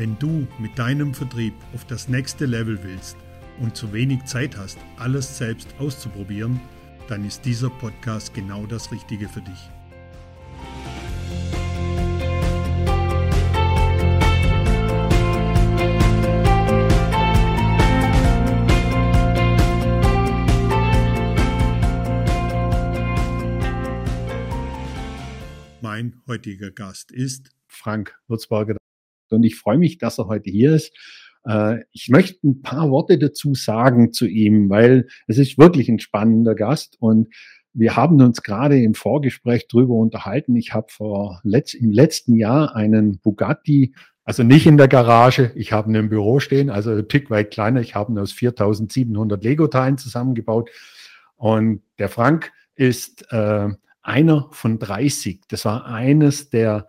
Wenn du mit deinem Vertrieb auf das nächste Level willst und zu wenig Zeit hast, alles selbst auszuprobieren, dann ist dieser Podcast genau das Richtige für dich. Mein heutiger Gast ist Frank Würzberger und ich freue mich, dass er heute hier ist. Äh, ich möchte ein paar Worte dazu sagen zu ihm, weil es ist wirklich ein spannender Gast und wir haben uns gerade im Vorgespräch drüber unterhalten. Ich habe vor letzt, im letzten Jahr einen Bugatti, also nicht in der Garage, ich habe ihn im Büro stehen, also ein Tick weit kleiner. Ich habe ihn aus 4700 Lego-Teilen zusammengebaut. Und der Frank ist äh, einer von 30. Das war eines der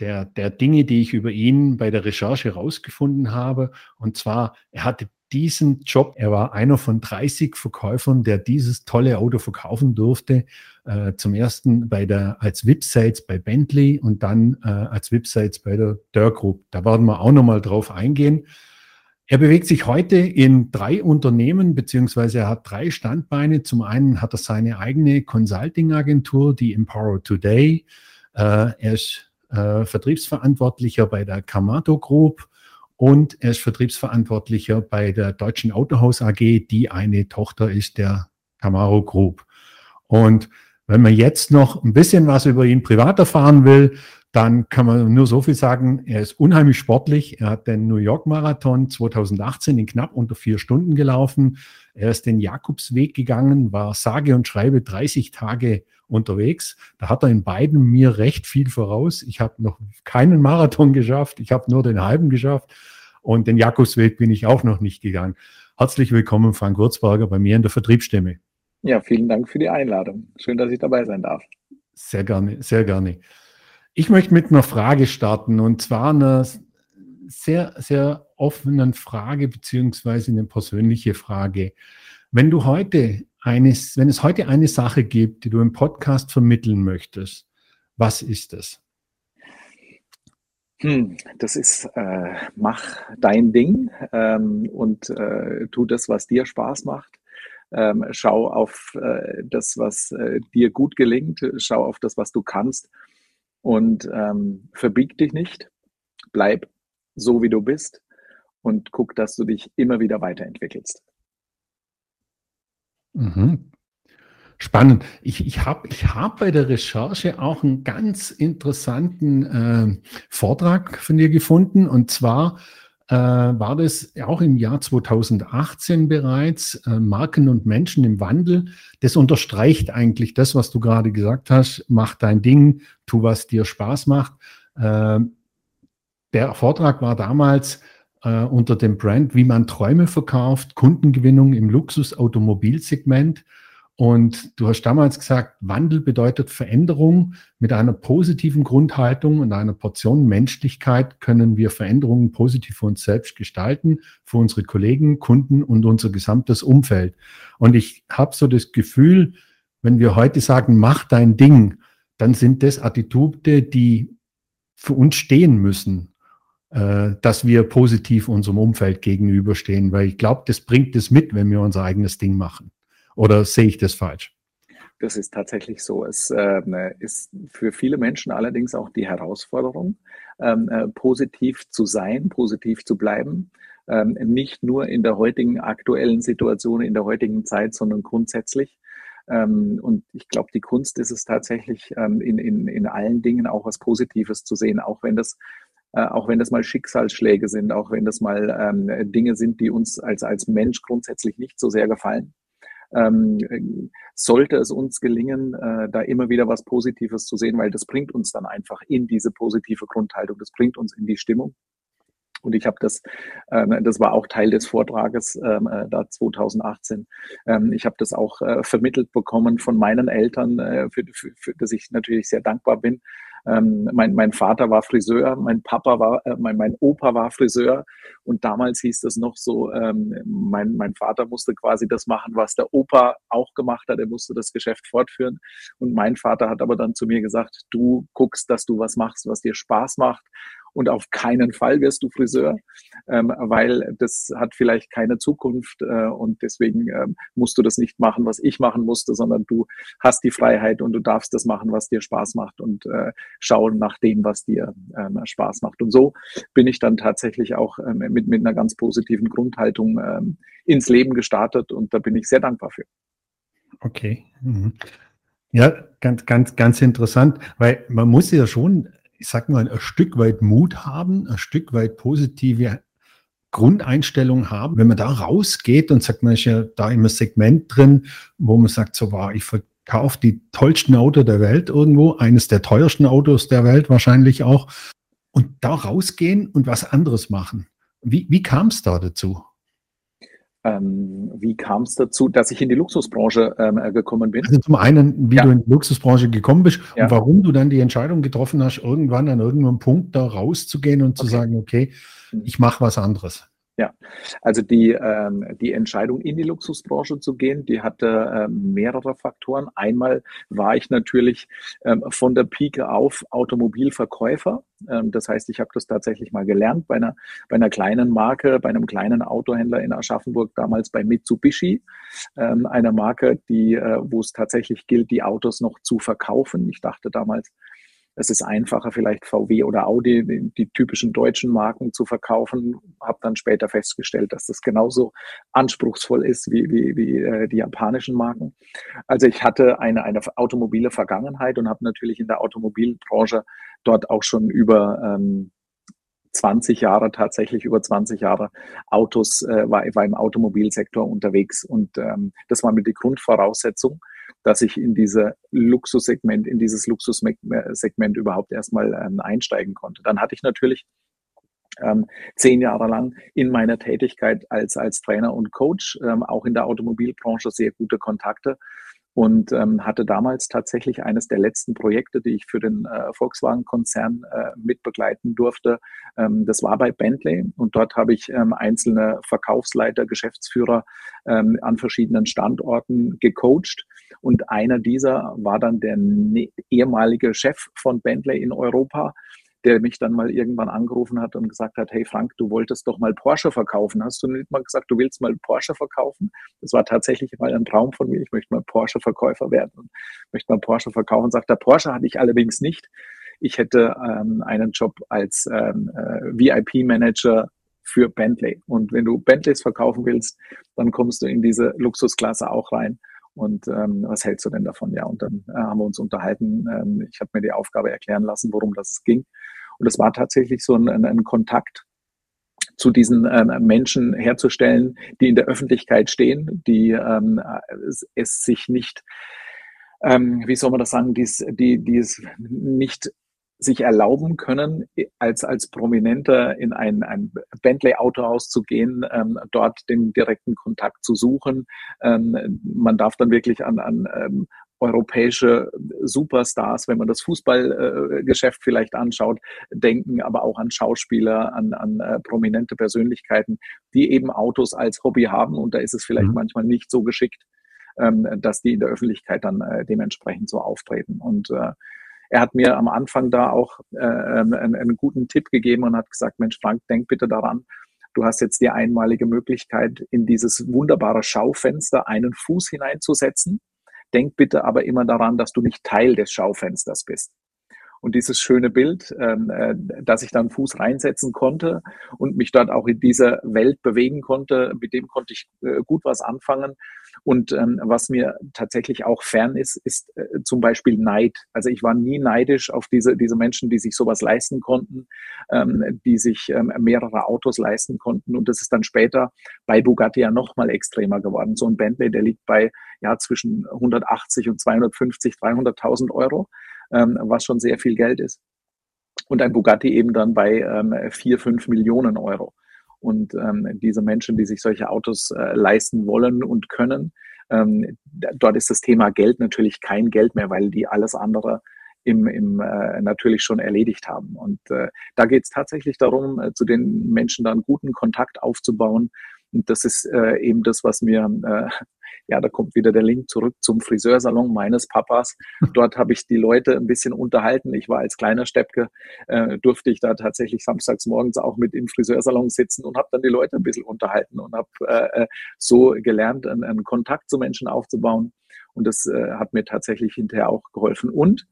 der, der Dinge, die ich über ihn bei der Recherche herausgefunden habe. Und zwar, er hatte diesen Job, er war einer von 30 Verkäufern, der dieses tolle Auto verkaufen durfte. Äh, zum ersten bei der, als VIP-Sales bei Bentley und dann äh, als VIP-Sales bei der Dörr Group. Da werden wir auch nochmal drauf eingehen. Er bewegt sich heute in drei Unternehmen, beziehungsweise er hat drei Standbeine. Zum einen hat er seine eigene Consulting-Agentur, die Empower Today. Äh, er ist äh, Vertriebsverantwortlicher bei der Kamato Group und er ist Vertriebsverantwortlicher bei der Deutschen Autohaus AG, die eine Tochter ist der Camaro Group. Und wenn man jetzt noch ein bisschen was über ihn privat erfahren will, dann kann man nur so viel sagen, er ist unheimlich sportlich. Er hat den New York Marathon 2018 in knapp unter vier Stunden gelaufen. Er ist den Jakobsweg gegangen, war sage und schreibe 30 Tage unterwegs. Da hat er in beiden mir recht viel voraus. Ich habe noch keinen Marathon geschafft. Ich habe nur den halben geschafft. Und den Jakobsweg bin ich auch noch nicht gegangen. Herzlich willkommen, Frank Wurzberger, bei mir in der Vertriebsstimme. Ja, vielen Dank für die Einladung. Schön, dass ich dabei sein darf. Sehr gerne, sehr gerne. Ich möchte mit einer Frage starten und zwar einer sehr, sehr offenen Frage beziehungsweise eine persönliche Frage. Wenn du heute eines, wenn es heute eine Sache gibt, die du im Podcast vermitteln möchtest, was ist das? Hm, das ist, äh, mach dein Ding ähm, und äh, tu das, was dir Spaß macht. Ähm, schau auf äh, das, was äh, dir gut gelingt. Schau auf das, was du kannst und ähm, verbieg dich nicht. Bleib so, wie du bist und guck, dass du dich immer wieder weiterentwickelst. Mhm. Spannend. Ich, ich habe ich hab bei der Recherche auch einen ganz interessanten äh, Vortrag von dir gefunden. Und zwar äh, war das auch im Jahr 2018 bereits äh, Marken und Menschen im Wandel. Das unterstreicht eigentlich das, was du gerade gesagt hast. Mach dein Ding, tu, was dir Spaß macht. Äh, der Vortrag war damals äh, unter dem Brand, wie man Träume verkauft, Kundengewinnung im Luxusautomobilsegment. Und du hast damals gesagt, Wandel bedeutet Veränderung. Mit einer positiven Grundhaltung und einer Portion Menschlichkeit können wir Veränderungen positiv für uns selbst gestalten, für unsere Kollegen, Kunden und unser gesamtes Umfeld. Und ich habe so das Gefühl, wenn wir heute sagen, mach dein Ding, dann sind das Attitude, die für uns stehen müssen äh, dass wir positiv unserem Umfeld gegenüberstehen, weil ich glaube, das bringt es mit, wenn wir unser eigenes Ding machen. Oder sehe ich das falsch? Das ist tatsächlich so. Es äh, ist für viele Menschen allerdings auch die Herausforderung, ähm, äh, positiv zu sein, positiv zu bleiben. Ähm, nicht nur in der heutigen aktuellen Situation, in der heutigen Zeit, sondern grundsätzlich. Ähm, und ich glaube, die Kunst ist es tatsächlich, ähm, in, in, in allen Dingen auch was Positives zu sehen, auch wenn das äh, auch wenn das mal Schicksalsschläge sind, auch wenn das mal ähm, Dinge sind, die uns als, als Mensch grundsätzlich nicht so sehr gefallen. Ähm, sollte es uns gelingen, äh, da immer wieder was Positives zu sehen, weil das bringt uns dann einfach in diese positive Grundhaltung, das bringt uns in die Stimmung. Und ich habe das, ähm, das war auch Teil des Vortrages ähm, äh, da 2018. Ähm, ich habe das auch äh, vermittelt bekommen von meinen Eltern, äh, für, für, für das ich natürlich sehr dankbar bin. Ähm, mein, mein Vater war Friseur, mein Papa war, äh, mein, mein Opa war Friseur. Und damals hieß das noch so, ähm, mein, mein Vater musste quasi das machen, was der Opa auch gemacht hat, er musste das Geschäft fortführen. Und mein Vater hat aber dann zu mir gesagt, du guckst, dass du was machst, was dir Spaß macht und auf keinen Fall wirst du Friseur, ähm, weil das hat vielleicht keine Zukunft äh, und deswegen ähm, musst du das nicht machen, was ich machen musste, sondern du hast die Freiheit und du darfst das machen, was dir Spaß macht und äh, schauen nach dem, was dir ähm, Spaß macht. Und so bin ich dann tatsächlich auch ähm, mit, mit einer ganz positiven Grundhaltung ähm, ins Leben gestartet und da bin ich sehr dankbar für. Okay. Mhm. Ja, ganz, ganz, ganz interessant, weil man muss ja schon ich sag mal, ein Stück weit Mut haben, ein Stück weit positive Grundeinstellung haben. Wenn man da rausgeht und sagt, man ist ja da im Segment drin, wo man sagt, so war, ich verkaufe die tollsten Autos der Welt irgendwo, eines der teuersten Autos der Welt wahrscheinlich auch, und da rausgehen und was anderes machen. Wie, wie kam es da dazu? Ähm, wie kam es dazu, dass ich in die Luxusbranche ähm, äh, gekommen bin? Also zum einen, wie ja. du in die Luxusbranche gekommen bist ja. und warum du dann die Entscheidung getroffen hast, irgendwann an irgendeinem Punkt da rauszugehen und okay. zu sagen, okay, mhm. ich mache was anderes. Ja, also die, ähm, die Entscheidung in die Luxusbranche zu gehen, die hatte ähm, mehrere Faktoren. Einmal war ich natürlich ähm, von der Pike auf Automobilverkäufer. Ähm, das heißt, ich habe das tatsächlich mal gelernt bei einer, bei einer kleinen Marke, bei einem kleinen Autohändler in Aschaffenburg, damals bei Mitsubishi, ähm, einer Marke, äh, wo es tatsächlich gilt, die Autos noch zu verkaufen. Ich dachte damals, es ist einfacher, vielleicht VW oder Audi, die, typischen deutschen Marken zu verkaufen. Habe dann später festgestellt, dass das genauso anspruchsvoll ist wie, wie, wie äh, die japanischen Marken. Also ich hatte eine, eine automobile Vergangenheit und habe natürlich in der Automobilbranche dort auch schon über ähm, 20 Jahre, tatsächlich über 20 Jahre Autos, äh, war, war im Automobilsektor unterwegs. Und ähm, das war mir die Grundvoraussetzung, dass ich in diese Luxussegment, in dieses Luxussegment überhaupt erstmal ähm, einsteigen konnte. Dann hatte ich natürlich ähm, zehn Jahre lang in meiner Tätigkeit als, als Trainer und Coach, ähm, auch in der Automobilbranche sehr gute Kontakte und ähm, hatte damals tatsächlich eines der letzten Projekte, die ich für den äh, Volkswagen-Konzern äh, mitbegleiten durfte. Ähm, das war bei Bentley und dort habe ich ähm, einzelne Verkaufsleiter, Geschäftsführer ähm, an verschiedenen Standorten gecoacht und einer dieser war dann der ne ehemalige Chef von Bentley in Europa, der mich dann mal irgendwann angerufen hat und gesagt hat, hey Frank, du wolltest doch mal Porsche verkaufen. Hast du nicht mal gesagt, du willst mal Porsche verkaufen? Das war tatsächlich mal ein Traum von mir. Ich möchte mal Porsche-Verkäufer werden und möchte mal Porsche verkaufen. Sagt der Porsche hatte ich allerdings nicht. Ich hätte ähm, einen Job als ähm, äh, VIP-Manager für Bentley. Und wenn du Bentleys verkaufen willst, dann kommst du in diese Luxusklasse auch rein. Und ähm, was hältst du denn davon? Ja, und dann äh, haben wir uns unterhalten. Ähm, ich habe mir die Aufgabe erklären lassen, worum das ging. Und es war tatsächlich so ein, ein, Kontakt zu diesen ähm, Menschen herzustellen, die in der Öffentlichkeit stehen, die ähm, es, es sich nicht, ähm, wie soll man das sagen, dies, die, die es nicht sich erlauben können, als, als Prominenter in ein, ein Bentley-Autohaus zu gehen, ähm, dort den direkten Kontakt zu suchen. Ähm, man darf dann wirklich an, an ähm, europäische Superstars, wenn man das Fußballgeschäft äh, vielleicht anschaut, denken, aber auch an Schauspieler, an, an äh, prominente Persönlichkeiten, die eben Autos als Hobby haben. Und da ist es vielleicht mhm. manchmal nicht so geschickt, ähm, dass die in der Öffentlichkeit dann äh, dementsprechend so auftreten. Und er hat mir am Anfang da auch äh, einen, einen guten Tipp gegeben und hat gesagt, Mensch, Frank, denk bitte daran, du hast jetzt die einmalige Möglichkeit, in dieses wunderbare Schaufenster einen Fuß hineinzusetzen. Denk bitte aber immer daran, dass du nicht Teil des Schaufensters bist. Und dieses schöne Bild, ähm, äh, dass ich dann Fuß reinsetzen konnte und mich dort auch in dieser Welt bewegen konnte, mit dem konnte ich äh, gut was anfangen. Und ähm, was mir tatsächlich auch fern ist, ist äh, zum Beispiel Neid. Also ich war nie neidisch auf diese, diese Menschen, die sich sowas leisten konnten, ähm, die sich ähm, mehrere Autos leisten konnten. Und das ist dann später bei Bugatti ja noch mal extremer geworden. So ein Bentley, der liegt bei ja zwischen 180 und 250, 300.000 Euro ähm, was schon sehr viel Geld ist. und ein Bugatti eben dann bei ähm, 4, 5 Millionen Euro. Und ähm, diese Menschen, die sich solche Autos äh, leisten wollen und können, ähm, dort ist das Thema Geld natürlich kein Geld mehr, weil die alles andere im, im äh, natürlich schon erledigt haben. Und äh, da geht es tatsächlich darum, äh, zu den Menschen dann guten Kontakt aufzubauen. Und das ist äh, eben das, was mir äh, ja, da kommt wieder der Link zurück zum Friseursalon meines Papas. Dort habe ich die Leute ein bisschen unterhalten. Ich war als kleiner Steppke, äh, durfte ich da tatsächlich samstags morgens auch mit im Friseursalon sitzen und habe dann die Leute ein bisschen unterhalten und habe äh, äh, so gelernt, einen, einen, Kontakt zu Menschen aufzubauen. Und das äh, hat mir tatsächlich hinterher auch geholfen. Und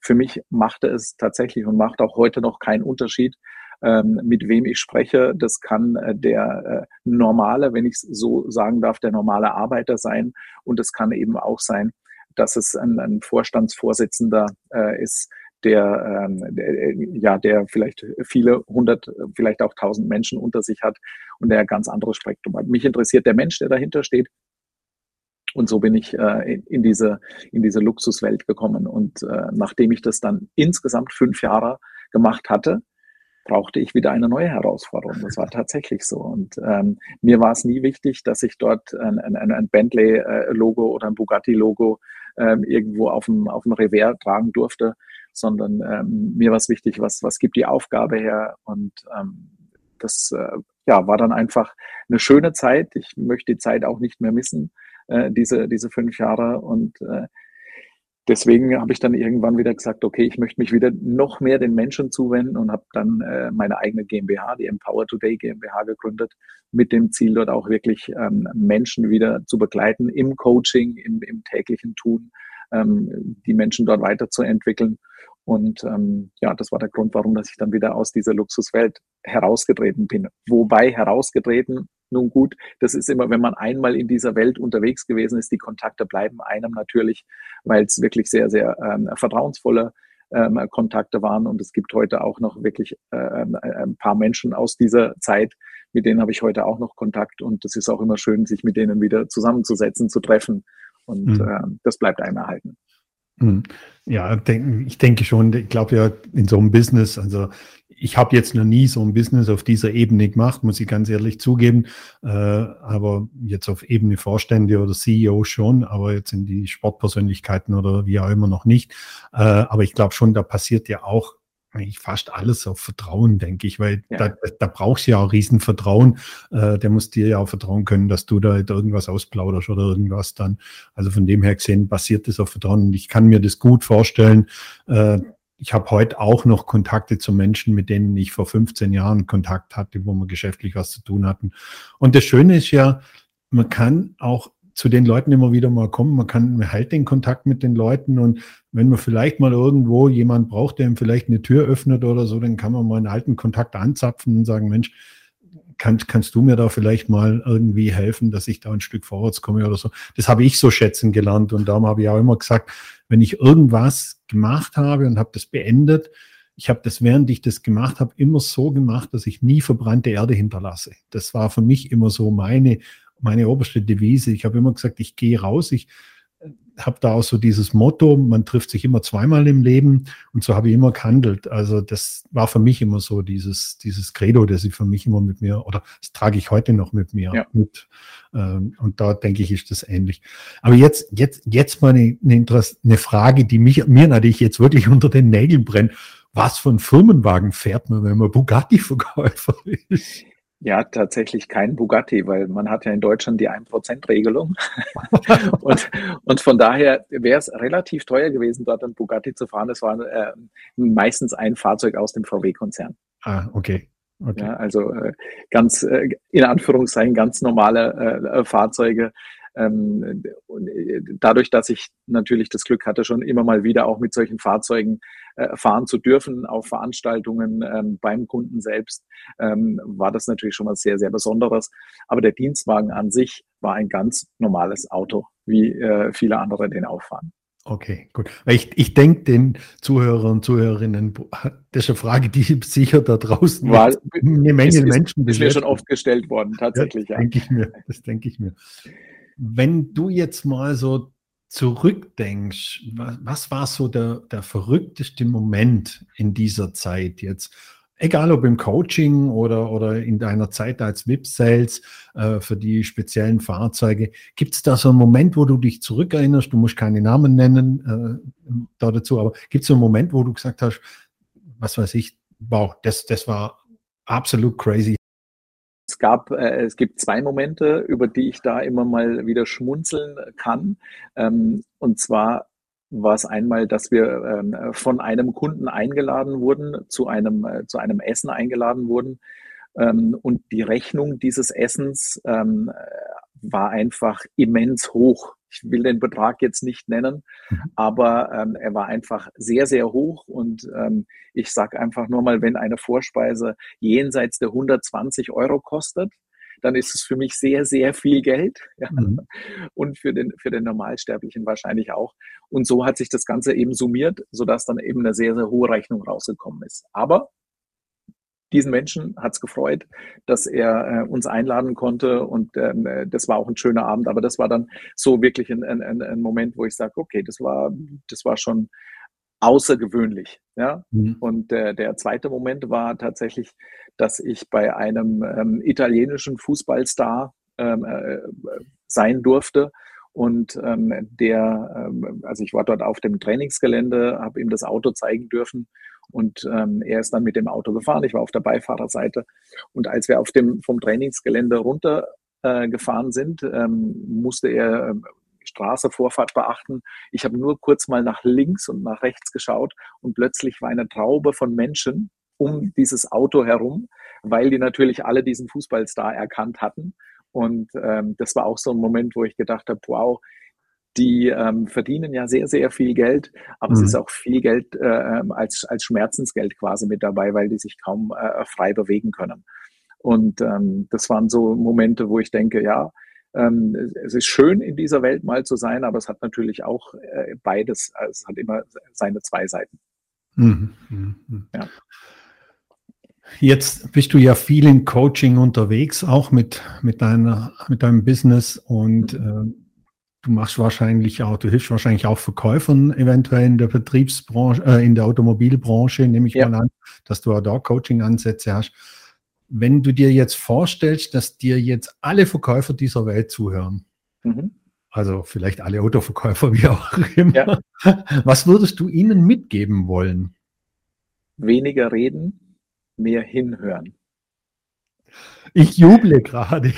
für mich machte es tatsächlich und macht auch heute noch keinen Unterschied, ähm, mit wem ich spreche. Das kann äh, der äh, normale, wenn ich es so sagen darf, der normale Arbeiter sein. Und es kann eben auch sein, dass es ein, ein Vorstandsvorsitzender äh, ist, der, ähm, der, ja, der vielleicht viele hundert, vielleicht auch tausend Menschen unter sich hat und der ein ganz anderes Spektrum hat. Mich interessiert der Mensch, der dahinter steht. Und so bin ich äh, in, diese, in diese Luxuswelt gekommen. Und äh, nachdem ich das dann insgesamt fünf Jahre gemacht hatte, brauchte ich wieder eine neue Herausforderung. Das war tatsächlich so. Und ähm, mir war es nie wichtig, dass ich dort ein, ein, ein Bentley-Logo oder ein Bugatti-Logo ähm, irgendwo auf dem, auf dem Revers tragen durfte, sondern ähm, mir war es wichtig, was, was gibt die Aufgabe her. Und ähm, das äh, ja, war dann einfach eine schöne Zeit. Ich möchte die Zeit auch nicht mehr missen, äh, diese, diese fünf Jahre. Und äh, deswegen habe ich dann irgendwann wieder gesagt, okay, ich möchte mich wieder noch mehr den Menschen zuwenden und habe dann äh, meine eigene GmbH, die Empower Today GmbH gegründet, mit dem Ziel dort auch wirklich ähm, Menschen wieder zu begleiten im Coaching, im, im täglichen Tun, ähm, die Menschen dort weiterzuentwickeln. Und ähm, ja, das war der Grund, warum dass ich dann wieder aus dieser Luxuswelt herausgetreten bin. Wobei herausgetreten nun gut, das ist immer, wenn man einmal in dieser Welt unterwegs gewesen ist, die Kontakte bleiben einem natürlich, weil es wirklich sehr, sehr ähm, vertrauensvolle ähm, Kontakte waren. Und es gibt heute auch noch wirklich äh, ein paar Menschen aus dieser Zeit, mit denen habe ich heute auch noch Kontakt. Und es ist auch immer schön, sich mit denen wieder zusammenzusetzen, zu treffen. Und mhm. äh, das bleibt einem erhalten. Mhm. Ja, ich denke schon, ich glaube ja in so einem Business, also ich habe jetzt noch nie so ein Business auf dieser Ebene gemacht, muss ich ganz ehrlich zugeben. Äh, aber jetzt auf Ebene Vorstände oder CEO schon, aber jetzt in die Sportpersönlichkeiten oder wie auch immer noch nicht. Äh, aber ich glaube schon, da passiert ja auch eigentlich fast alles auf Vertrauen, denke ich, weil ja. da, da brauchst du ja auch Riesenvertrauen. Äh, der muss dir ja auch vertrauen können, dass du da irgendwas ausplauderst oder irgendwas dann. Also von dem her gesehen basiert das auf Vertrauen und ich kann mir das gut vorstellen. Äh, ich habe heute auch noch Kontakte zu Menschen, mit denen ich vor 15 Jahren Kontakt hatte, wo wir geschäftlich was zu tun hatten. Und das Schöne ist ja, man kann auch zu den Leuten immer wieder mal kommen. Man kann, man hält den Kontakt mit den Leuten und wenn man vielleicht mal irgendwo jemand braucht, der ihm vielleicht eine Tür öffnet oder so, dann kann man mal einen alten Kontakt anzapfen und sagen, Mensch, kann, kannst du mir da vielleicht mal irgendwie helfen, dass ich da ein Stück vorwärts komme oder so. Das habe ich so schätzen gelernt und darum habe ich auch immer gesagt, wenn ich irgendwas gemacht habe und habe das beendet, ich habe das, während ich das gemacht habe, immer so gemacht, dass ich nie verbrannte Erde hinterlasse. Das war für mich immer so meine, meine oberste Devise. Ich habe immer gesagt, ich gehe raus, ich habe da auch so dieses Motto, man trifft sich immer zweimal im Leben und so habe ich immer gehandelt. Also das war für mich immer so dieses, dieses Credo, das ich für mich immer mit mir, oder das trage ich heute noch mit mir ja. mit. Ähm, und da denke ich, ist das ähnlich. Aber jetzt, jetzt, jetzt mal eine, eine, eine Frage, die mich, mir natürlich jetzt wirklich unter den Nägeln brennt. Was für ein Firmenwagen fährt man, wenn man Bugatti-Verkäufer ist? Ja, tatsächlich kein Bugatti, weil man hat ja in Deutschland die 1%-Regelung. und, und von daher wäre es relativ teuer gewesen, dort ein Bugatti zu fahren. Es war äh, meistens ein Fahrzeug aus dem VW-Konzern. Ah, okay. okay. Ja, also äh, ganz, äh, in Anführungszeichen, ganz normale äh, Fahrzeuge, ähm, äh, dadurch, dass ich natürlich das Glück hatte, schon immer mal wieder auch mit solchen Fahrzeugen äh, fahren zu dürfen auf Veranstaltungen ähm, beim Kunden selbst, ähm, war das natürlich schon was sehr, sehr Besonderes. Aber der Dienstwagen an sich war ein ganz normales Auto, wie äh, viele andere den auch fahren. Okay, gut. Ich, ich denke, den Zuhörern und Zuhörerinnen, das ist eine Frage, die sicher da draußen War, eine Menge ist, Menschen ist mir schon oft gestellt worden, tatsächlich. Ja, das ja. denke ich mir. Das denke ich mir. Wenn du jetzt mal so zurückdenkst, was, was war so der, der verrückteste Moment in dieser Zeit jetzt? Egal ob im Coaching oder, oder in deiner Zeit als VIP-Sales äh, für die speziellen Fahrzeuge, gibt es da so einen Moment, wo du dich zurückerinnerst? Du musst keine Namen nennen äh, da dazu, aber gibt es so einen Moment, wo du gesagt hast, was weiß ich, wow, das, das war absolut crazy. Es gab, äh, es gibt zwei Momente, über die ich da immer mal wieder schmunzeln kann. Ähm, und zwar war es einmal, dass wir ähm, von einem Kunden eingeladen wurden, zu einem, äh, zu einem Essen eingeladen wurden. Ähm, und die Rechnung dieses Essens ähm, war einfach immens hoch. Ich will den Betrag jetzt nicht nennen, mhm. aber ähm, er war einfach sehr, sehr hoch. Und ähm, ich sage einfach nur mal, wenn eine Vorspeise jenseits der 120 Euro kostet, dann ist es für mich sehr, sehr viel Geld. Ja. Mhm. Und für den, für den Normalsterblichen wahrscheinlich auch. Und so hat sich das Ganze eben summiert, sodass dann eben eine sehr, sehr hohe Rechnung rausgekommen ist. Aber diesen Menschen hat es gefreut, dass er äh, uns einladen konnte und ähm, äh, das war auch ein schöner Abend. Aber das war dann so wirklich ein, ein, ein Moment, wo ich sage, okay, das war, das war schon außergewöhnlich. Ja? Mhm. Und äh, der zweite Moment war tatsächlich, dass ich bei einem ähm, italienischen Fußballstar ähm, äh, sein durfte. Und ähm, der, ähm, also ich war dort auf dem Trainingsgelände, habe ihm das Auto zeigen dürfen und ähm, er ist dann mit dem Auto gefahren. Ich war auf der Beifahrerseite. Und als wir auf dem vom Trainingsgelände runtergefahren äh, sind, ähm, musste er ähm, Straße, Vorfahrt beachten. Ich habe nur kurz mal nach links und nach rechts geschaut und plötzlich war eine Traube von Menschen um dieses Auto herum, weil die natürlich alle diesen Fußballstar erkannt hatten. Und ähm, das war auch so ein Moment, wo ich gedacht habe, wow, die ähm, verdienen ja sehr, sehr viel Geld, aber mhm. es ist auch viel Geld äh, ähm, als, als Schmerzensgeld quasi mit dabei, weil die sich kaum äh, frei bewegen können. Und ähm, das waren so Momente, wo ich denke, ja, ähm, es ist schön, in dieser Welt mal zu sein, aber es hat natürlich auch äh, beides. Also es hat immer seine zwei Seiten. Mhm. Mhm. Ja. Jetzt bist du ja viel im Coaching unterwegs, auch mit, mit, deiner, mit deinem Business und äh, du machst wahrscheinlich auch, du hilfst wahrscheinlich auch Verkäufern eventuell in der Vertriebsbranche, äh, in der Automobilbranche, nehme ich ja. mal an, dass du auch da Coaching-Ansätze hast. Wenn du dir jetzt vorstellst, dass dir jetzt alle Verkäufer dieser Welt zuhören, mhm. also vielleicht alle Autoverkäufer, wie auch immer, ja. was würdest du ihnen mitgeben wollen? Weniger reden, mehr hinhören. Ich juble gerade.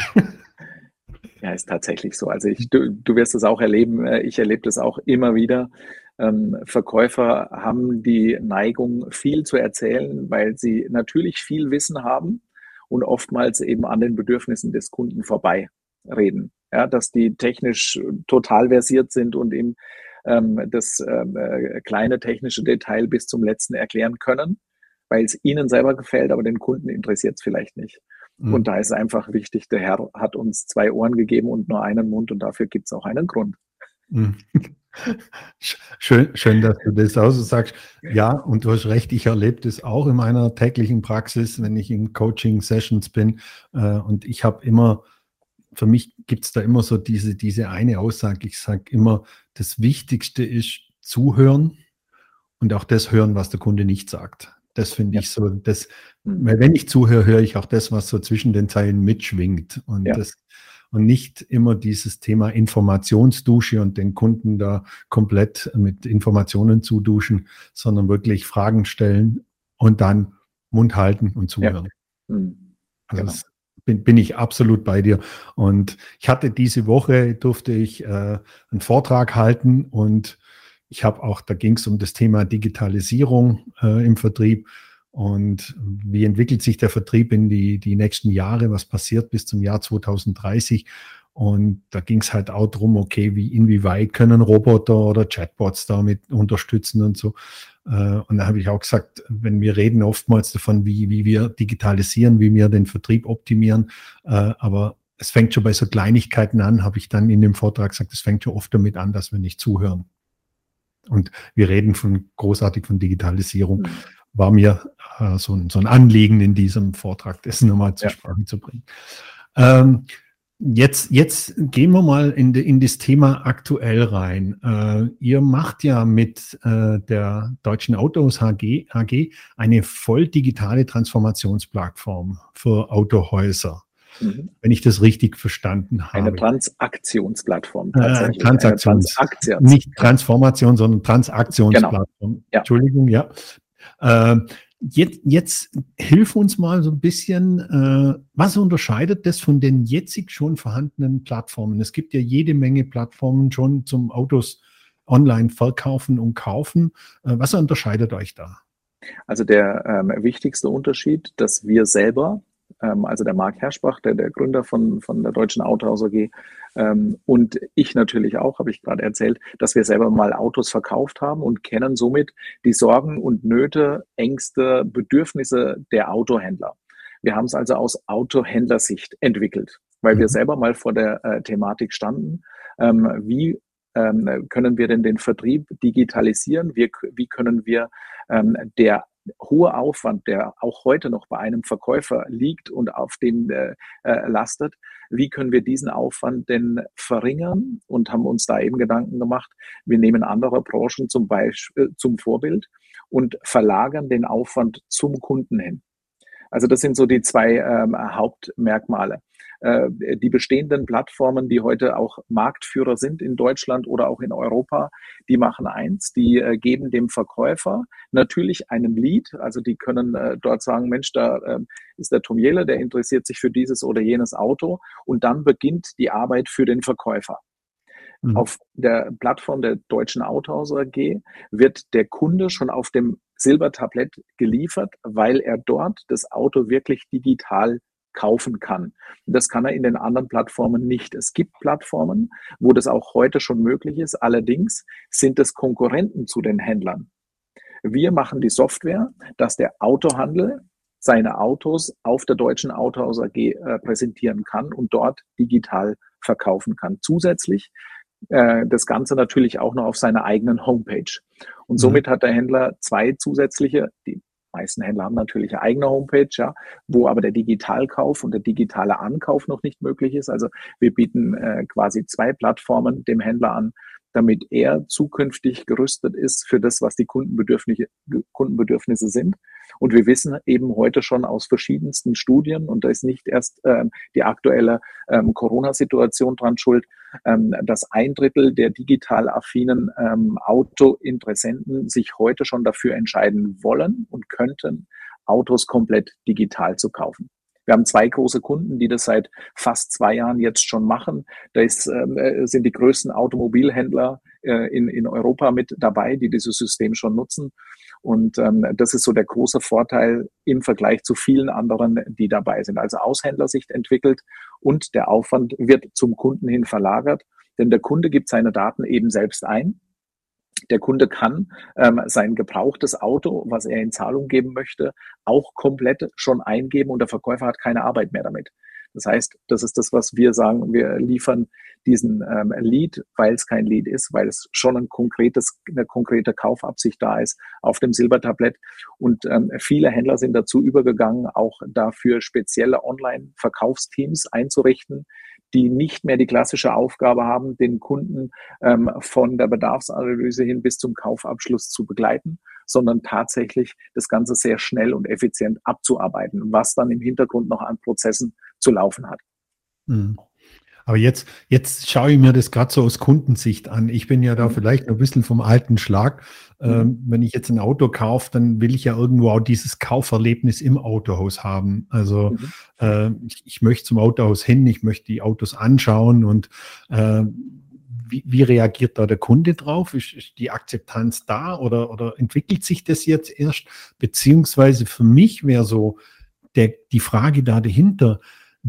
Ja, ist tatsächlich so. Also ich, du, du wirst es auch erleben. Äh, ich erlebe das auch immer wieder. Ähm, Verkäufer haben die Neigung, viel zu erzählen, weil sie natürlich viel Wissen haben und oftmals eben an den Bedürfnissen des Kunden vorbei reden. Ja, dass die technisch total versiert sind und eben ähm, das ähm, äh, kleine technische Detail bis zum letzten erklären können, weil es ihnen selber gefällt, aber den Kunden interessiert es vielleicht nicht. Mhm. Und da ist einfach wichtig, der Herr hat uns zwei Ohren gegeben und nur einen Mund und dafür gibt es auch einen Grund. Mhm. Schön, schön, dass du das auch so sagst. Ja, und du hast recht, ich erlebe das auch in meiner täglichen Praxis, wenn ich in Coaching-Sessions bin. Äh, und ich habe immer, für mich gibt es da immer so diese, diese eine Aussage. Ich sage immer, das Wichtigste ist zuhören und auch das hören, was der Kunde nicht sagt. Das finde ja. ich so, das, mhm. weil wenn ich zuhöre, höre ich auch das, was so zwischen den Zeilen mitschwingt. Und ja. das, und nicht immer dieses Thema Informationsdusche und den Kunden da komplett mit Informationen zuduschen, sondern wirklich Fragen stellen und dann Mund halten und zuhören. Ja. Mhm. Also genau. bin, bin ich absolut bei dir. Und ich hatte diese Woche, durfte ich äh, einen Vortrag halten und ich habe auch, da ging es um das Thema Digitalisierung äh, im Vertrieb und wie entwickelt sich der Vertrieb in die, die nächsten Jahre, was passiert bis zum Jahr 2030. Und da ging es halt auch darum, okay, wie inwieweit können Roboter oder Chatbots damit unterstützen und so. Äh, und da habe ich auch gesagt, wenn wir reden oftmals davon, wie, wie wir digitalisieren, wie wir den Vertrieb optimieren, äh, aber es fängt schon bei so Kleinigkeiten an, habe ich dann in dem Vortrag gesagt, es fängt schon oft damit an, dass wir nicht zuhören. Und wir reden von großartig von Digitalisierung. Mhm. War mir äh, so, ein, so, ein, Anliegen in diesem Vortrag, das nochmal zur ja. Sprache zu bringen. Ähm, Jetzt, jetzt gehen wir mal in, de, in das Thema aktuell rein. Äh, ihr macht ja mit äh, der Deutschen Autos AG, AG eine voll digitale Transformationsplattform für Autohäuser. Mhm. Wenn ich das richtig verstanden habe. Eine Transaktionsplattform. Äh, tatsächlich. Äh, Transaktions, Transaktions. Nicht Transformation, sondern Transaktionsplattform. Genau. Ja. Entschuldigung, ja. Äh, Jetzt, jetzt hilf uns mal so ein bisschen, äh, was unterscheidet das von den jetzig schon vorhandenen Plattformen? Es gibt ja jede Menge Plattformen schon zum Autos online verkaufen und kaufen. Äh, was unterscheidet euch da? Also der ähm, wichtigste Unterschied, dass wir selber also der Marc Herschbach, der, der Gründer von, von der Deutschen Autohaus AG ähm, und ich natürlich auch, habe ich gerade erzählt, dass wir selber mal Autos verkauft haben und kennen somit die Sorgen und Nöte, Ängste, Bedürfnisse der Autohändler. Wir haben es also aus Autohändlersicht entwickelt, weil mhm. wir selber mal vor der äh, Thematik standen. Ähm, wie ähm, können wir denn den Vertrieb digitalisieren? Wie, wie können wir ähm, der hohe Aufwand, der auch heute noch bei einem Verkäufer liegt und auf dem äh, äh, lastet, wie können wir diesen Aufwand denn verringern und haben uns da eben Gedanken gemacht. Wir nehmen andere Branchen zum Beispiel äh, zum Vorbild und verlagern den Aufwand zum Kunden hin. Also das sind so die zwei ähm, Hauptmerkmale. Äh, die bestehenden Plattformen, die heute auch Marktführer sind in Deutschland oder auch in Europa, die machen eins, die äh, geben dem Verkäufer natürlich einen Lead, also die können äh, dort sagen, Mensch, da ähm, ist der Tom Jelle, der interessiert sich für dieses oder jenes Auto und dann beginnt die Arbeit für den Verkäufer. Mhm. Auf der Plattform der Deutschen Autohaus AG wird der Kunde schon auf dem Silbertablett geliefert, weil er dort das Auto wirklich digital kaufen kann. Das kann er in den anderen Plattformen nicht. Es gibt Plattformen, wo das auch heute schon möglich ist. Allerdings sind es Konkurrenten zu den Händlern. Wir machen die Software, dass der Autohandel seine Autos auf der deutschen Autohaus AG äh, präsentieren kann und dort digital verkaufen kann. Zusätzlich äh, das Ganze natürlich auch noch auf seiner eigenen Homepage. Und mhm. somit hat der Händler zwei zusätzliche, die meisten Händler haben natürlich eine eigene Homepage, ja, wo aber der Digitalkauf und der digitale Ankauf noch nicht möglich ist. Also wir bieten äh, quasi zwei Plattformen dem Händler an, damit er zukünftig gerüstet ist für das, was die Kundenbedürfnisse, Kundenbedürfnisse sind. Und wir wissen eben heute schon aus verschiedensten Studien, und da ist nicht erst ähm, die aktuelle ähm, Corona-Situation dran schuld, ähm, dass ein Drittel der digital affinen ähm, Autointeressenten sich heute schon dafür entscheiden wollen und könnten, Autos komplett digital zu kaufen. Wir haben zwei große Kunden, die das seit fast zwei Jahren jetzt schon machen. Da ist, ähm, äh, sind die größten Automobilhändler äh, in, in Europa mit dabei, die dieses System schon nutzen. Und ähm, das ist so der große Vorteil im Vergleich zu vielen anderen, die dabei sind. Also aus Händlersicht entwickelt und der Aufwand wird zum Kunden hin verlagert, denn der Kunde gibt seine Daten eben selbst ein. Der Kunde kann ähm, sein gebrauchtes Auto, was er in Zahlung geben möchte, auch komplett schon eingeben und der Verkäufer hat keine Arbeit mehr damit. Das heißt, das ist das, was wir sagen. Wir liefern diesen ähm, Lead, weil es kein Lead ist, weil es schon ein konkretes, eine konkrete Kaufabsicht da ist auf dem Silbertablett. Und ähm, viele Händler sind dazu übergegangen, auch dafür spezielle Online-Verkaufsteams einzurichten, die nicht mehr die klassische Aufgabe haben, den Kunden ähm, von der Bedarfsanalyse hin bis zum Kaufabschluss zu begleiten, sondern tatsächlich das Ganze sehr schnell und effizient abzuarbeiten, was dann im Hintergrund noch an Prozessen zu laufen hat. Mhm. Aber jetzt, jetzt schaue ich mir das gerade so aus Kundensicht an. Ich bin ja da mhm. vielleicht ein bisschen vom alten Schlag. Mhm. Ähm, wenn ich jetzt ein Auto kaufe, dann will ich ja irgendwo auch dieses Kauferlebnis im Autohaus haben. Also mhm. äh, ich, ich, möchte zum Autohaus hin, ich möchte die Autos anschauen und äh, wie, wie, reagiert da der Kunde drauf? Ist, ist, die Akzeptanz da oder, oder entwickelt sich das jetzt erst? Beziehungsweise für mich wäre so der, die Frage da dahinter,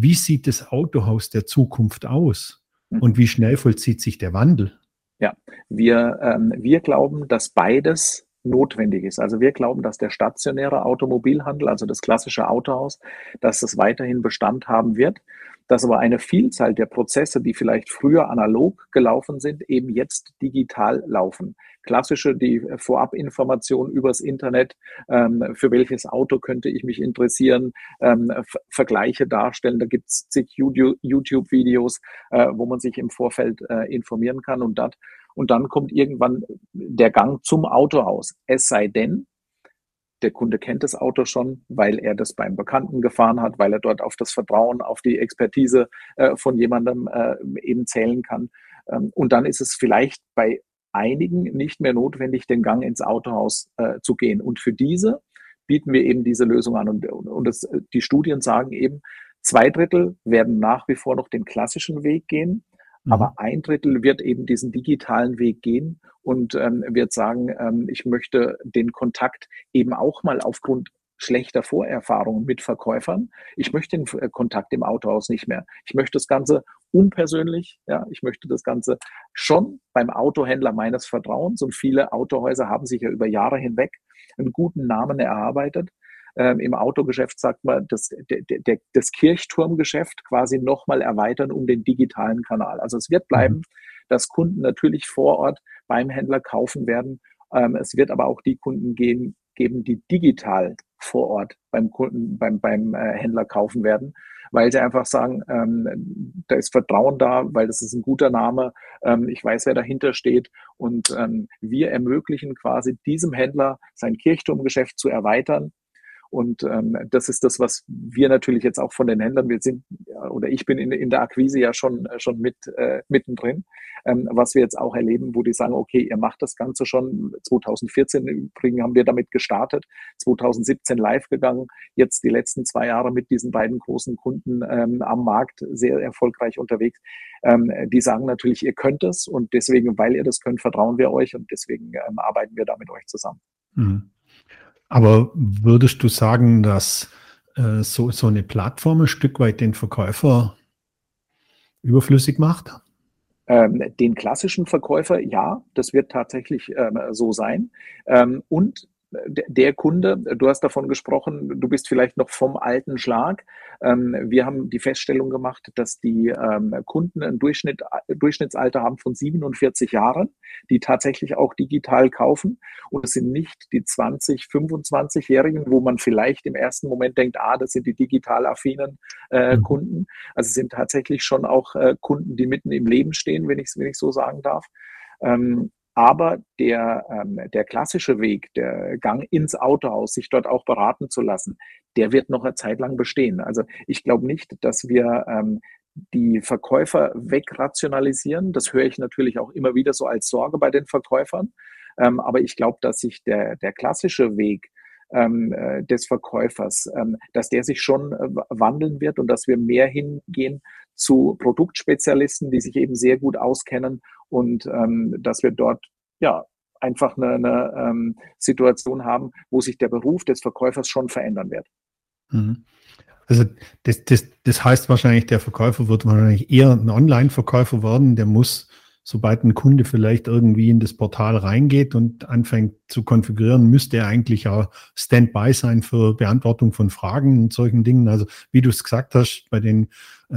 wie sieht das Autohaus der Zukunft aus mhm. und wie schnell vollzieht sich der Wandel? Ja, wir, ähm, wir glauben, dass beides notwendig ist. Also wir glauben, dass der stationäre Automobilhandel, also das klassische Autohaus, dass es weiterhin Bestand haben wird. dass aber eine Vielzahl der Prozesse, die vielleicht früher analog gelaufen sind, eben jetzt digital laufen. Klassische, die Vorabinformation übers Internet, ähm, für welches Auto könnte ich mich interessieren, ähm, Vergleiche darstellen. Da gibt es zig YouTube-Videos, äh, wo man sich im Vorfeld äh, informieren kann und das. Und dann kommt irgendwann der Gang zum Autohaus. Es sei denn, der Kunde kennt das Auto schon, weil er das beim Bekannten gefahren hat, weil er dort auf das Vertrauen, auf die Expertise äh, von jemandem äh, eben zählen kann. Ähm, und dann ist es vielleicht bei einigen nicht mehr notwendig, den Gang ins Autohaus äh, zu gehen. Und für diese bieten wir eben diese Lösung an. Und, und das, die Studien sagen eben, zwei Drittel werden nach wie vor noch den klassischen Weg gehen. Mhm. Aber ein Drittel wird eben diesen digitalen Weg gehen und ähm, wird sagen, ähm, ich möchte den Kontakt eben auch mal aufgrund schlechter Vorerfahrungen mit Verkäufern. Ich möchte den äh, Kontakt im Autohaus nicht mehr. Ich möchte das Ganze unpersönlich, ja, ich möchte das Ganze schon beim Autohändler meines Vertrauens und viele Autohäuser haben sich ja über Jahre hinweg einen guten Namen erarbeitet ähm, im Autogeschäft sagt man, das, der, der, das Kirchturmgeschäft quasi nochmal erweitern um den digitalen Kanal. Also es wird bleiben, mhm. dass Kunden natürlich vor Ort beim Händler kaufen werden. Ähm, es wird aber auch die Kunden gehen, geben, die digital vor Ort beim Kunden, beim, beim äh, Händler kaufen werden, weil sie einfach sagen, ähm, da ist Vertrauen da, weil das ist ein guter Name, ähm, ich weiß, wer dahinter steht und ähm, wir ermöglichen quasi diesem Händler sein Kirchturmgeschäft zu erweitern und ähm, das ist das, was wir natürlich jetzt auch von den Händlern, wir sind oder ich bin in, in der Akquise ja schon, äh, schon mit äh, mittendrin, ähm, was wir jetzt auch erleben, wo die sagen, okay, ihr macht das Ganze schon. 2014 übrigens haben wir damit gestartet, 2017 live gegangen, jetzt die letzten zwei Jahre mit diesen beiden großen Kunden ähm, am Markt sehr erfolgreich unterwegs. Ähm, die sagen natürlich, ihr könnt es und deswegen, weil ihr das könnt, vertrauen wir euch und deswegen ähm, arbeiten wir da mit euch zusammen. Mhm. Aber würdest du sagen, dass äh, so, so eine Plattform ein Stück weit den Verkäufer überflüssig macht? Ähm, den klassischen Verkäufer, ja, das wird tatsächlich ähm, so sein. Ähm, und der Kunde, du hast davon gesprochen, du bist vielleicht noch vom alten Schlag. Ähm, wir haben die Feststellung gemacht, dass die ähm, Kunden ein Durchschnitt, Durchschnittsalter haben von 47 Jahren, die tatsächlich auch digital kaufen. Und es sind nicht die 20, 25-Jährigen, wo man vielleicht im ersten Moment denkt, ah, das sind die digital affinen äh, mhm. Kunden. Also es sind tatsächlich schon auch äh, Kunden, die mitten im Leben stehen, wenn ich es wenn ich so sagen darf. Ähm, aber der, ähm, der klassische Weg, der Gang ins Autohaus, sich dort auch beraten zu lassen, der wird noch eine Zeit lang bestehen. Also ich glaube nicht, dass wir ähm, die Verkäufer wegrationalisieren. Das höre ich natürlich auch immer wieder so als Sorge bei den Verkäufern. Ähm, aber ich glaube, dass sich der, der klassische Weg ähm, äh, des Verkäufers, ähm, dass der sich schon äh, wandeln wird und dass wir mehr hingehen zu Produktspezialisten, die sich eben sehr gut auskennen und ähm, dass wir dort ja einfach eine, eine ähm, Situation haben, wo sich der Beruf des Verkäufers schon verändern wird. Mhm. Also das, das, das heißt wahrscheinlich, der Verkäufer wird wahrscheinlich eher ein Online-Verkäufer werden, der muss sobald ein Kunde vielleicht irgendwie in das Portal reingeht und anfängt zu konfigurieren, müsste er eigentlich auch Standby sein für Beantwortung von Fragen und solchen Dingen. Also wie du es gesagt hast, bei den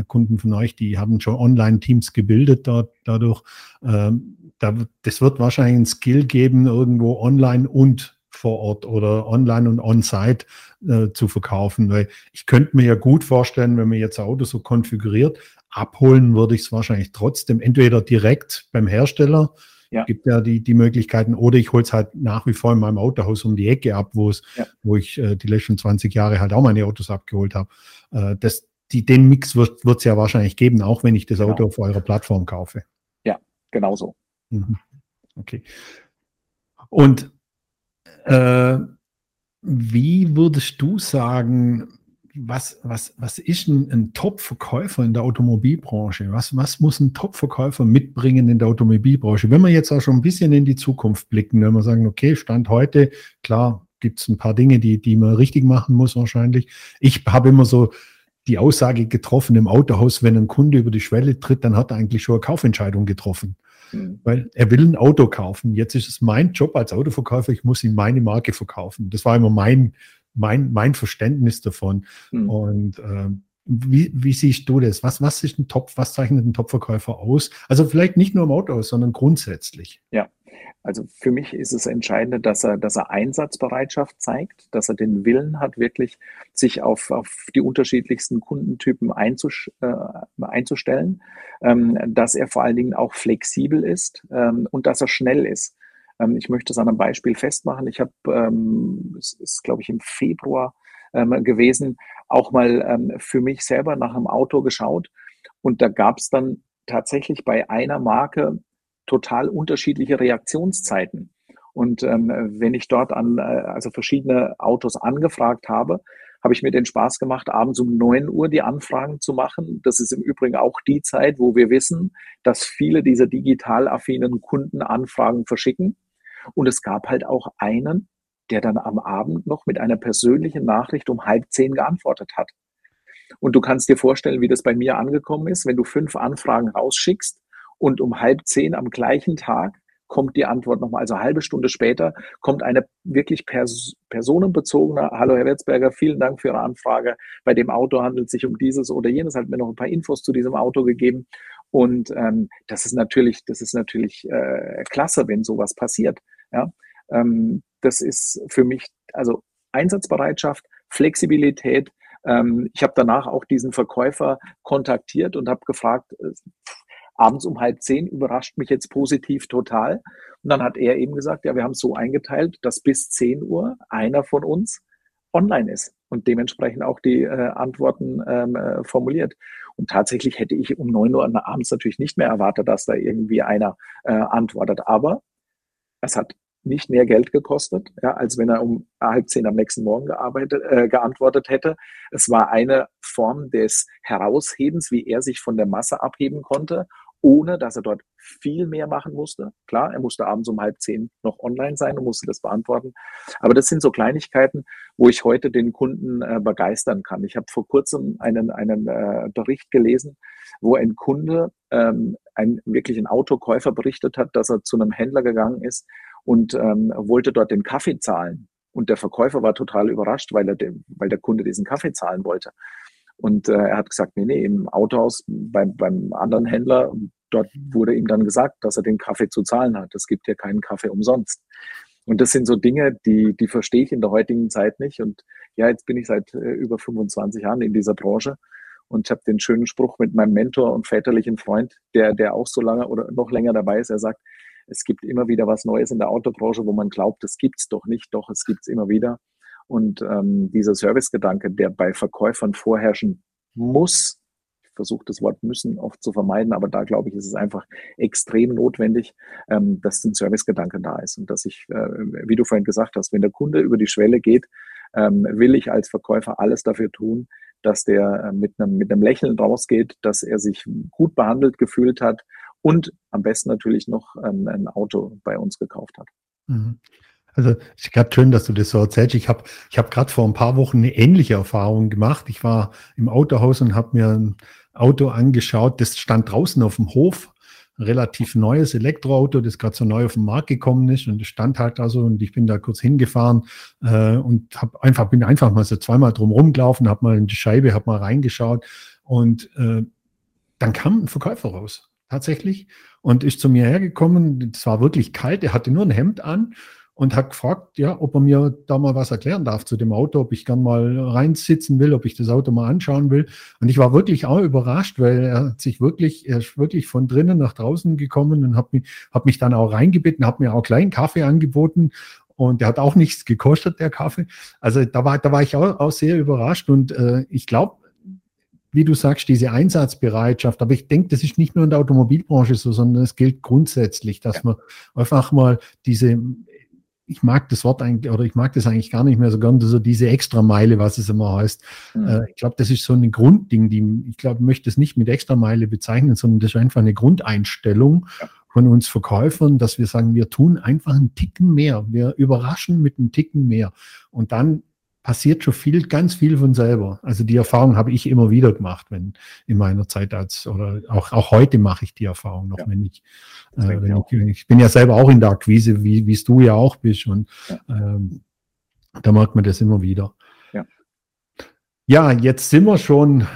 Kunden von euch, die haben schon Online-Teams gebildet dort, dadurch. Ähm, da, das wird wahrscheinlich ein Skill geben, irgendwo online und vor Ort oder online und on-site äh, zu verkaufen. Weil ich könnte mir ja gut vorstellen, wenn man jetzt ein Auto so konfiguriert, abholen würde ich es wahrscheinlich trotzdem entweder direkt beim Hersteller, ja. gibt ja die, die Möglichkeiten, oder ich hole es halt nach wie vor in meinem Autohaus um die Ecke ab, wo es, ja. wo ich äh, die letzten 20 Jahre halt auch meine Autos abgeholt habe. Äh, das, die, den Mix wird es ja wahrscheinlich geben, auch wenn ich das Auto genau. auf eurer Plattform kaufe. Ja, genau so. Mhm. Okay. Und äh, wie würdest du sagen, was, was, was ist ein, ein Top-Verkäufer in der Automobilbranche? Was, was muss ein Top-Verkäufer mitbringen in der Automobilbranche? Wenn wir jetzt auch schon ein bisschen in die Zukunft blicken, wenn wir sagen, okay, Stand heute, klar, gibt es ein paar Dinge, die, die man richtig machen muss wahrscheinlich. Ich habe immer so die Aussage getroffen im Autohaus, wenn ein Kunde über die Schwelle tritt, dann hat er eigentlich schon eine Kaufentscheidung getroffen. Mhm. Weil er will ein Auto kaufen. Jetzt ist es mein Job als Autoverkäufer, ich muss ihm meine Marke verkaufen. Das war immer mein, mein, mein Verständnis davon. Mhm. Und äh, Wie, wie siehst du das? Was, was ist ein Top, was zeichnet ein Topverkäufer aus? Also vielleicht nicht nur im Auto aus, sondern grundsätzlich. Ja, also für mich ist es entscheidend, dass er, dass er Einsatzbereitschaft zeigt, dass er den Willen hat, wirklich sich auf, auf die unterschiedlichsten Kundentypen äh, einzustellen, ähm, dass er vor allen Dingen auch flexibel ist ähm, und dass er schnell ist. Ähm, ich möchte es an einem Beispiel festmachen. Ich habe, ähm, es ist glaube ich im Februar ähm, gewesen, auch mal ähm, für mich selber nach einem Auto geschaut und da gab es dann tatsächlich bei einer Marke total unterschiedliche Reaktionszeiten. Und ähm, wenn ich dort an äh, also verschiedene Autos angefragt habe, habe ich mir den Spaß gemacht, abends um neun Uhr die Anfragen zu machen. Das ist im Übrigen auch die Zeit, wo wir wissen, dass viele dieser digital affinen Kunden Anfragen verschicken. Und es gab halt auch einen, der dann am Abend noch mit einer persönlichen Nachricht um halb zehn geantwortet hat. Und du kannst dir vorstellen, wie das bei mir angekommen ist, wenn du fünf Anfragen rausschickst und um halb zehn am gleichen Tag kommt die Antwort nochmal, also halbe Stunde später kommt eine wirklich pers personenbezogene, hallo Herr Wetzberger, vielen Dank für Ihre Anfrage. Bei dem Auto handelt es sich um dieses oder jenes, hat mir noch ein paar Infos zu diesem Auto gegeben. Und ähm, das ist natürlich, das ist natürlich äh, klasse, wenn sowas passiert. Ja? Ähm, das ist für mich, also Einsatzbereitschaft, Flexibilität. Ähm, ich habe danach auch diesen Verkäufer kontaktiert und habe gefragt, äh, abends um halb zehn überrascht mich jetzt positiv total. Und dann hat er eben gesagt, ja, wir haben es so eingeteilt, dass bis 10 Uhr einer von uns online ist und dementsprechend auch die äh, Antworten ähm, äh, formuliert. Und tatsächlich hätte ich um 9 Uhr abends natürlich nicht mehr erwartet, dass da irgendwie einer äh, antwortet. Aber es hat nicht mehr Geld gekostet, ja, als wenn er um halb zehn am nächsten Morgen gearbeitet, äh, geantwortet hätte. Es war eine Form des Heraushebens, wie er sich von der Masse abheben konnte ohne dass er dort viel mehr machen musste. Klar, er musste abends um halb zehn noch online sein und musste das beantworten. Aber das sind so Kleinigkeiten, wo ich heute den Kunden äh, begeistern kann. Ich habe vor kurzem einen, einen äh, Bericht gelesen, wo ein Kunde, ähm, ein wirklich ein Autokäufer berichtet hat, dass er zu einem Händler gegangen ist und ähm, wollte dort den Kaffee zahlen. Und der Verkäufer war total überrascht, weil, er dem, weil der Kunde diesen Kaffee zahlen wollte. Und äh, er hat gesagt, nee, nee, im Autohaus beim, beim anderen Händler, dort wurde ihm dann gesagt, dass er den Kaffee zu zahlen hat. Es gibt ja keinen Kaffee umsonst. Und das sind so Dinge, die, die verstehe ich in der heutigen Zeit nicht. Und ja, jetzt bin ich seit äh, über 25 Jahren in dieser Branche und ich habe den schönen Spruch mit meinem Mentor und väterlichen Freund, der, der auch so lange oder noch länger dabei ist. Er sagt, es gibt immer wieder was Neues in der Autobranche, wo man glaubt, das gibt's doch nicht. Doch, es gibt's immer wieder. Und ähm, dieser Servicegedanke, der bei Verkäufern vorherrschen muss, ich versuche das Wort müssen oft zu vermeiden, aber da glaube ich, ist es einfach extrem notwendig, ähm, dass ein Servicegedanke da ist und dass ich, äh, wie du vorhin gesagt hast, wenn der Kunde über die Schwelle geht, ähm, will ich als Verkäufer alles dafür tun, dass der äh, mit, einem, mit einem Lächeln rausgeht, dass er sich gut behandelt gefühlt hat und am besten natürlich noch ähm, ein Auto bei uns gekauft hat. Mhm. Also ich gerade schön, dass du das so erzählst. Ich habe ich hab gerade vor ein paar Wochen eine ähnliche Erfahrung gemacht. Ich war im Autohaus und habe mir ein Auto angeschaut, das stand draußen auf dem Hof. Ein relativ neues Elektroauto, das gerade so neu auf den Markt gekommen ist und das stand halt da so und ich bin da kurz hingefahren äh, und hab einfach, bin einfach mal so zweimal drum rumgelaufen, habe mal in die Scheibe, habe mal reingeschaut und äh, dann kam ein Verkäufer raus, tatsächlich, und ist zu mir hergekommen. Es war wirklich kalt, er hatte nur ein Hemd an und hat gefragt, ja, ob er mir da mal was erklären darf zu dem Auto, ob ich gern mal reinsitzen will, ob ich das Auto mal anschauen will. Und ich war wirklich auch überrascht, weil er hat sich wirklich, er ist wirklich von drinnen nach draußen gekommen und hat mich, hat mich dann auch reingebeten, hat mir auch kleinen Kaffee angeboten und der hat auch nichts gekostet, der Kaffee. Also da war, da war ich auch, auch sehr überrascht und äh, ich glaube, wie du sagst, diese Einsatzbereitschaft. Aber ich denke, das ist nicht nur in der Automobilbranche so, sondern es gilt grundsätzlich, dass ja. man einfach mal diese ich mag das Wort eigentlich, oder ich mag das eigentlich gar nicht mehr so gern, so diese Extrameile, was es immer heißt. Mhm. Äh, ich glaube, das ist so ein Grundding, die, ich glaube, ich möchte es nicht mit Extrameile bezeichnen, sondern das ist einfach eine Grundeinstellung ja. von uns Verkäufern, dass wir sagen, wir tun einfach einen Ticken mehr. Wir überraschen mit einem Ticken mehr. Und dann passiert schon viel, ganz viel von selber. Also die Erfahrung habe ich immer wieder gemacht, wenn in meiner Zeit als oder auch, auch heute mache ich die Erfahrung noch, ja. wenn ich, äh, wenn ich, ich, bin ja selber auch in der Akquise, wie wie es du ja auch bist und ja. ähm, da merkt man das immer wieder. Ja. ja, jetzt sind wir schon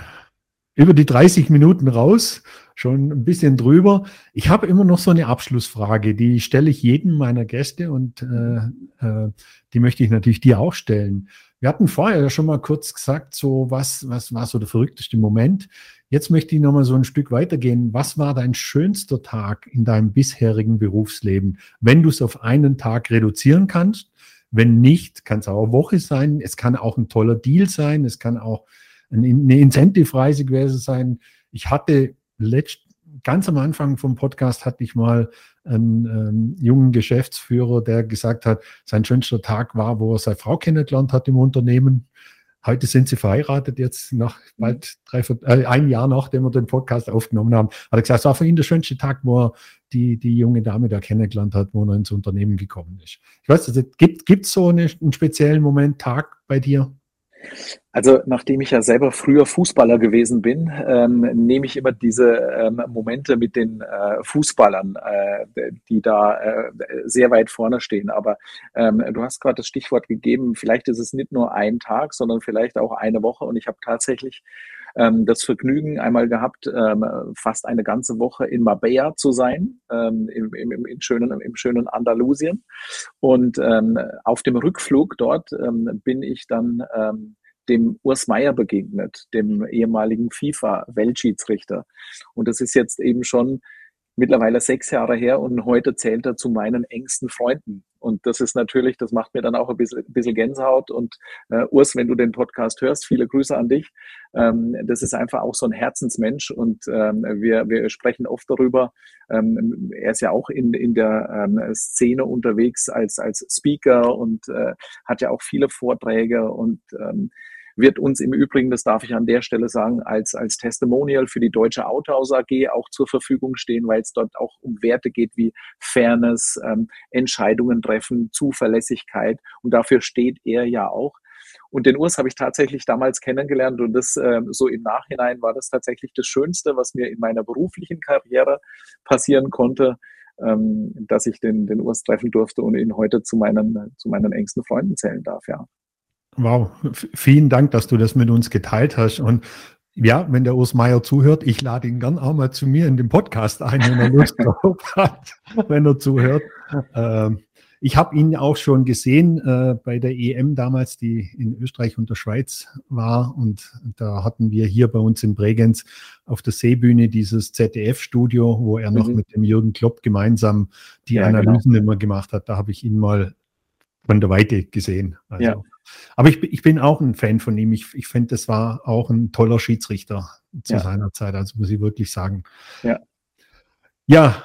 über die 30 Minuten raus, schon ein bisschen drüber. Ich habe immer noch so eine Abschlussfrage, die stelle ich jedem meiner Gäste und äh, äh, die möchte ich natürlich dir auch stellen. Wir hatten vorher ja schon mal kurz gesagt, so was, was war so der verrückteste Moment. Jetzt möchte ich noch mal so ein Stück weitergehen. Was war dein schönster Tag in deinem bisherigen Berufsleben, wenn du es auf einen Tag reduzieren kannst? Wenn nicht, kann es auch eine Woche sein. Es kann auch ein toller Deal sein. Es kann auch eine Incentive-Reise gewesen sein. Ich hatte letzt, ganz am Anfang vom Podcast hatte ich mal einen ähm, jungen Geschäftsführer, der gesagt hat, sein schönster Tag war, wo er seine Frau kennengelernt hat im Unternehmen. Heute sind sie verheiratet, jetzt nach bald drei, äh, ein Jahr nachdem wir den Podcast aufgenommen haben. Hat er gesagt, es war für ihn der schönste Tag, wo er die, die junge Dame da kennengelernt hat, wo er ins Unternehmen gekommen ist. Ich weiß nicht, gibt es so eine, einen speziellen Moment, Tag bei dir? Also nachdem ich ja selber früher Fußballer gewesen bin, ähm, nehme ich immer diese ähm, Momente mit den äh, Fußballern, äh, die da äh, sehr weit vorne stehen. Aber ähm, du hast gerade das Stichwort gegeben, vielleicht ist es nicht nur ein Tag, sondern vielleicht auch eine Woche. Und ich habe tatsächlich ähm, das Vergnügen einmal gehabt, ähm, fast eine ganze Woche in Marbella zu sein, ähm, im, im, im, schönen, im schönen Andalusien. Und ähm, auf dem Rückflug dort ähm, bin ich dann ähm, dem Urs Meier begegnet, dem ehemaligen FIFA-Weltschiedsrichter. Und das ist jetzt eben schon mittlerweile sechs Jahre her und heute zählt er zu meinen engsten Freunden. Und das ist natürlich, das macht mir dann auch ein bisschen, ein bisschen Gänsehaut. Und äh, Urs, wenn du den Podcast hörst, viele Grüße an dich. Ähm, das ist einfach auch so ein Herzensmensch und ähm, wir, wir sprechen oft darüber. Ähm, er ist ja auch in, in der ähm, Szene unterwegs als, als Speaker und äh, hat ja auch viele Vorträge und ähm, wird uns im Übrigen, das darf ich an der Stelle sagen, als, als Testimonial für die Deutsche Autohaus AG auch zur Verfügung stehen, weil es dort auch um Werte geht wie Fairness, ähm, Entscheidungen treffen, Zuverlässigkeit. Und dafür steht er ja auch. Und den Urs habe ich tatsächlich damals kennengelernt und das äh, so im Nachhinein war das tatsächlich das Schönste, was mir in meiner beruflichen Karriere passieren konnte, ähm, dass ich den, den Urs treffen durfte und ihn heute zu meinen, zu meinen engsten Freunden zählen darf, ja. Wow, vielen Dank, dass du das mit uns geteilt hast. Und ja, wenn der Urs Meier zuhört, ich lade ihn gern auch mal zu mir in den Podcast ein, wenn er Lust drauf hat, wenn er zuhört. Ähm, ich habe ihn auch schon gesehen äh, bei der EM damals, die in Österreich und der Schweiz war. Und da hatten wir hier bei uns in Bregenz auf der Seebühne dieses ZDF-Studio, wo er noch mhm. mit dem Jürgen Klopp gemeinsam die ja, genau. Analysen genau. immer gemacht hat. Da habe ich ihn mal von der Weite gesehen. Also, ja. Aber ich, ich, bin auch ein Fan von ihm. Ich, ich finde, das war auch ein toller Schiedsrichter zu ja. seiner Zeit. Also muss ich wirklich sagen. Ja. Ja,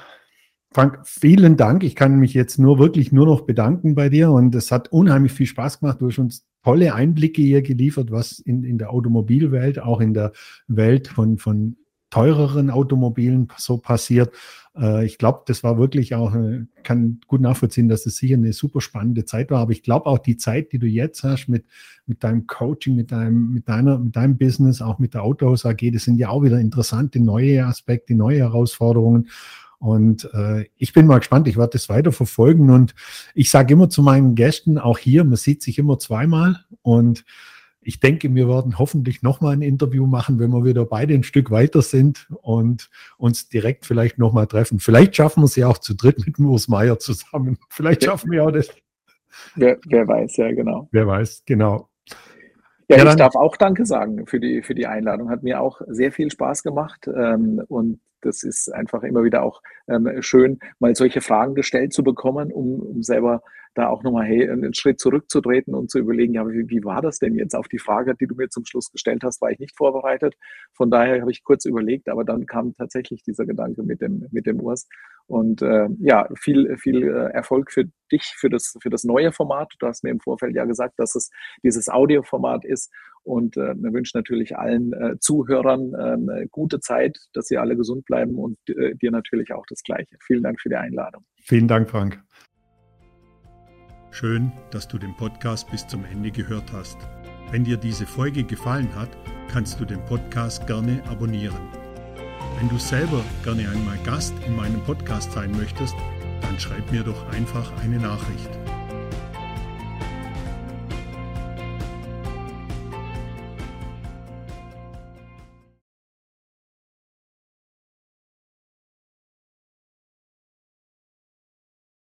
Frank, vielen Dank. Ich kann mich jetzt nur wirklich nur noch bedanken bei dir und es hat unheimlich viel Spaß gemacht. Du hast uns tolle Einblicke hier geliefert, was in, in der Automobilwelt, auch in der Welt von, von teureren Automobilen so passiert. Äh, ich glaube, das war wirklich auch, äh, kann gut nachvollziehen, dass es sicher eine super spannende Zeit war. Aber ich glaube auch die Zeit, die du jetzt hast mit, mit deinem Coaching, mit deinem, mit deiner, mit deinem Business, auch mit der Autohaus AG, das sind ja auch wieder interessante neue Aspekte, neue Herausforderungen. Und äh, ich bin mal gespannt, ich werde das weiter verfolgen. Und ich sage immer zu meinen Gästen, auch hier, man sieht sich immer zweimal. Und ich denke, wir werden hoffentlich nochmal ein Interview machen, wenn wir wieder beide ein Stück weiter sind und uns direkt vielleicht nochmal treffen. Vielleicht schaffen wir es ja auch zu dritt mit Urs Meier zusammen. Vielleicht schaffen wir auch das. Wer, wer weiß, ja, genau. Wer weiß, genau. Ja, ja ich darf auch Danke sagen für die, für die Einladung. Hat mir auch sehr viel Spaß gemacht. Ähm, und das ist einfach immer wieder auch ähm, schön, mal solche Fragen gestellt zu bekommen, um, um selber da auch nochmal hey, einen Schritt zurückzutreten und zu überlegen, ja, wie, wie, war das denn jetzt? Auf die Frage, die du mir zum Schluss gestellt hast, war ich nicht vorbereitet. Von daher habe ich kurz überlegt, aber dann kam tatsächlich dieser Gedanke mit dem, mit dem Urs. Und äh, ja, viel, viel äh, Erfolg für dich, für das, für das neue Format. Du hast mir im Vorfeld ja gesagt, dass es dieses Audioformat ist. Und äh, wir wünschen natürlich allen äh, Zuhörern äh, gute Zeit, dass sie alle gesund bleiben und äh, dir natürlich auch das Gleiche. Vielen Dank für die Einladung. Vielen Dank, Frank. Schön, dass du den Podcast bis zum Ende gehört hast. Wenn dir diese Folge gefallen hat, kannst du den Podcast gerne abonnieren. Wenn du selber gerne einmal Gast in meinem Podcast sein möchtest, dann schreib mir doch einfach eine Nachricht.